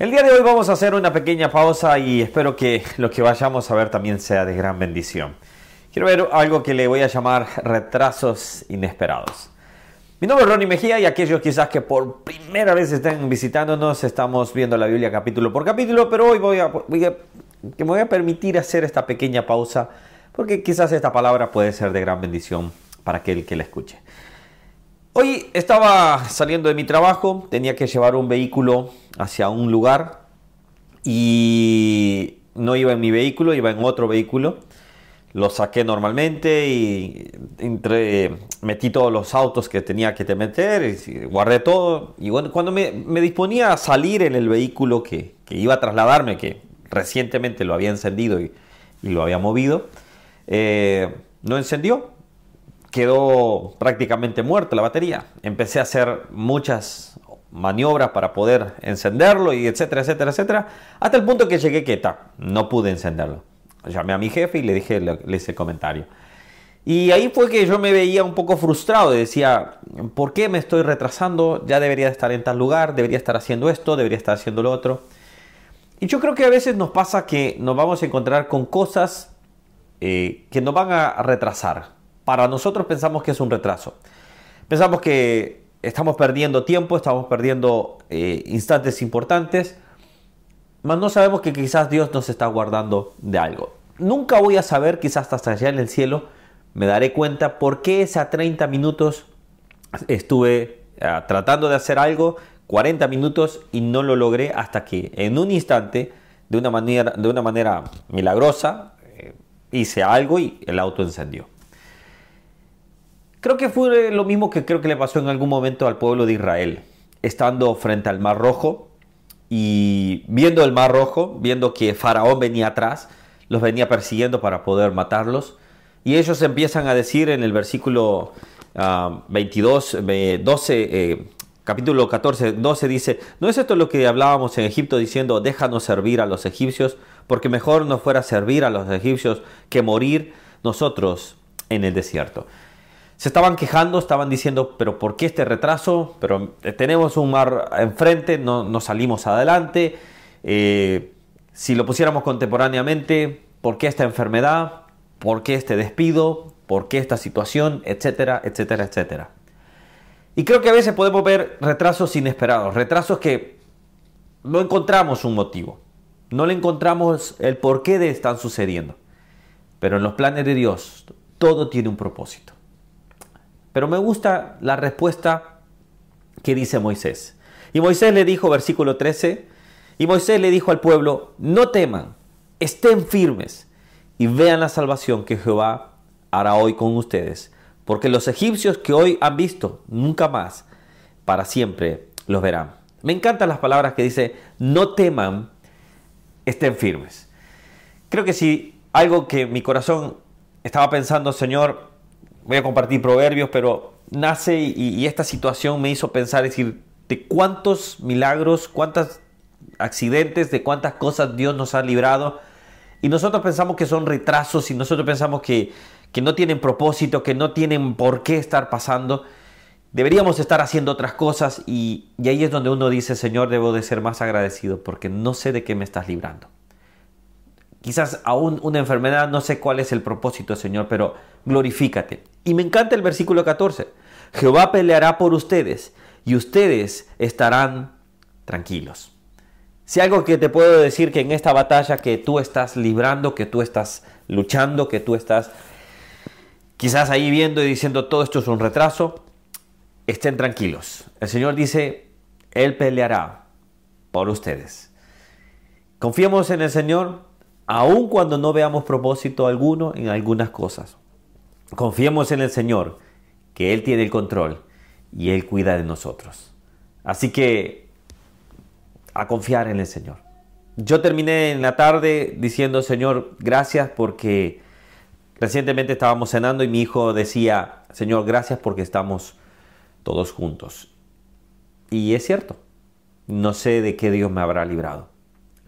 El día de hoy vamos a hacer una pequeña pausa y espero que lo que vayamos a ver también sea de gran bendición. Quiero ver algo que le voy a llamar retrasos inesperados. Mi nombre es Ronnie Mejía y aquellos quizás que por primera vez estén visitándonos, estamos viendo la Biblia capítulo por capítulo, pero hoy voy a, que me voy a permitir hacer esta pequeña pausa porque quizás esta palabra puede ser de gran bendición para aquel que la escuche. Hoy estaba saliendo de mi trabajo, tenía que llevar un vehículo hacia un lugar y no iba en mi vehículo, iba en otro vehículo. Lo saqué normalmente y entre, metí todos los autos que tenía que meter, y guardé todo. Y cuando me, disponía a salir en el vehículo que, iba a trasladarme, que recientemente lo había encendido y, lo había movido, eh, no encendió quedó prácticamente muerta la batería. Empecé a hacer muchas maniobras para poder encenderlo y etcétera, etcétera, etcétera, hasta el punto que llegué quieta, no pude encenderlo. Llamé a mi jefe y le dije le, hice comentario. Y ahí fue que yo me veía un poco frustrado, decía, ¿por qué me estoy retrasando? Ya debería estar en tal lugar, debería estar haciendo esto, debería estar haciendo lo otro. Y yo creo que a veces nos pasa que nos vamos a encontrar con cosas eh, que nos van a retrasar, para nosotros pensamos que es un retraso. Pensamos que estamos perdiendo tiempo, estamos perdiendo eh, instantes importantes, mas no sabemos que quizás Dios nos está guardando de algo. Nunca voy a saber, quizás hasta allá en el cielo, me daré cuenta por qué a 30 minutos estuve eh, tratando de hacer algo, 40 minutos y no lo logré hasta que en un instante, de una manera, de una manera milagrosa, eh, hice algo y el auto encendió. Creo que fue lo mismo que creo que le pasó en algún momento al pueblo de Israel, estando frente al Mar Rojo y viendo el Mar Rojo, viendo que Faraón venía atrás, los venía persiguiendo para poder matarlos. Y ellos empiezan a decir en el versículo 22, ah, 12, eh, capítulo 14, 12 dice, ¿no es esto lo que hablábamos en Egipto diciendo, déjanos servir a los egipcios, porque mejor nos fuera servir a los egipcios que morir nosotros en el desierto? Se estaban quejando, estaban diciendo, pero ¿por qué este retraso? Pero eh, tenemos un mar enfrente, no, salimos adelante. Eh, si lo pusiéramos contemporáneamente, ¿por qué esta enfermedad? ¿Por qué este despido? ¿Por qué esta situación? Etcétera, etcétera, etcétera. Y creo que a veces podemos ver retrasos inesperados, retrasos que no encontramos un motivo, no le encontramos el porqué de están sucediendo. Pero en los planes de Dios todo tiene un propósito. Pero me gusta la respuesta que dice Moisés. Y Moisés le dijo, versículo 13, y Moisés le dijo al pueblo, no teman, estén firmes y vean la salvación que Jehová hará hoy con ustedes, porque los egipcios que hoy han visto, nunca más, para siempre los verán. Me encantan las palabras que dice, no teman, estén firmes. Creo que si algo que mi corazón estaba pensando, Señor, voy a compartir proverbios, pero nace y, esta situación me hizo pensar, decir, de cuántos milagros, cuántos accidentes, de cuántas cosas Dios nos ha librado. Y nosotros pensamos que son retrasos y nosotros pensamos que, que no tienen propósito, que no tienen por qué estar pasando. Deberíamos estar haciendo otras cosas y, y ahí es donde uno dice, Señor, debo de ser más agradecido porque no sé de qué me estás librando quizás aún una enfermedad, no sé cuál es el propósito, Señor, pero glorifícate. Y me encanta el versículo 14. Jehová peleará por ustedes y ustedes estarán tranquilos. Si algo que te puedo decir que en esta batalla que tú estás librando, que tú estás luchando, que tú estás quizás ahí viendo y diciendo todo esto es un retraso, estén tranquilos. El Señor dice, Él peleará por ustedes. Confiemos en el Señor, aun cuando no veamos propósito alguno en algunas cosas. Confiemos en el Señor, que Él tiene el control y Él cuida de nosotros. Así que a confiar en el Señor. Yo terminé en la tarde diciendo, Señor, gracias porque recientemente estábamos cenando y mi hijo decía, Señor, gracias porque estamos todos juntos. Y es cierto, no sé de qué Dios me habrá librado.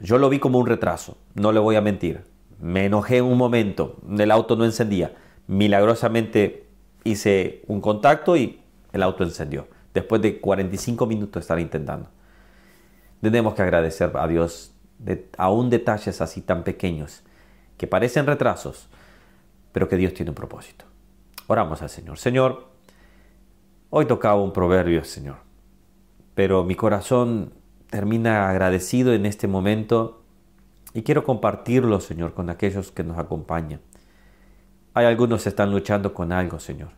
Yo lo vi como un retraso, no le voy a mentir. Me enojé en un momento, el auto no encendía. Milagrosamente hice un contacto y el auto encendió. Después de 45 minutos de estar intentando. Tenemos que agradecer a Dios de aún detalles así tan pequeños que parecen retrasos, pero que Dios tiene un propósito. Oramos al Señor. Señor, hoy tocaba un proverbio, Señor, pero mi corazón termina agradecido en este momento y quiero compartirlo, Señor, con aquellos que nos acompañan. Hay algunos que están luchando con algo, Señor.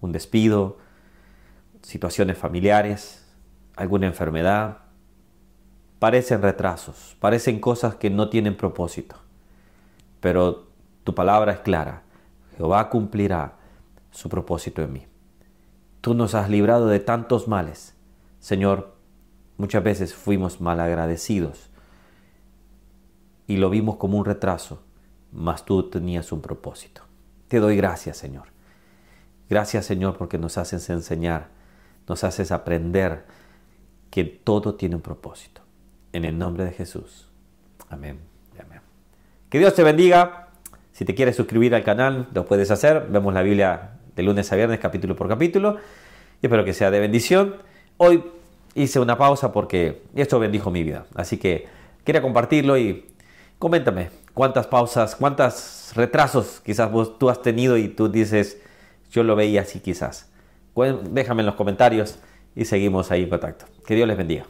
Un despido, situaciones familiares, alguna enfermedad. Parecen retrasos, parecen cosas que no tienen propósito. Pero tu palabra es clara. Jehová cumplirá su propósito en mí. Tú nos has librado de tantos males. Señor, muchas veces fuimos malagradecidos y lo vimos como un retraso, mas tú tenías un propósito. Te doy gracias, Señor. Gracias, Señor, porque nos haces enseñar, nos haces aprender que todo tiene un propósito. En el nombre de Jesús. Amén. Amén. Que Dios te bendiga. Si te quieres suscribir al canal, lo puedes hacer. Vemos la Biblia de lunes a viernes, capítulo por capítulo. Y espero que sea de bendición. Hoy hice una pausa porque esto bendijo mi vida. Así que quería compartirlo y coméntame cuántas pausas, cuántos retrasos quizás vos, tú has tenido y tú dices, yo lo veía así quizás. Déjame en los comentarios y seguimos ahí en contacto. Que Dios les bendiga.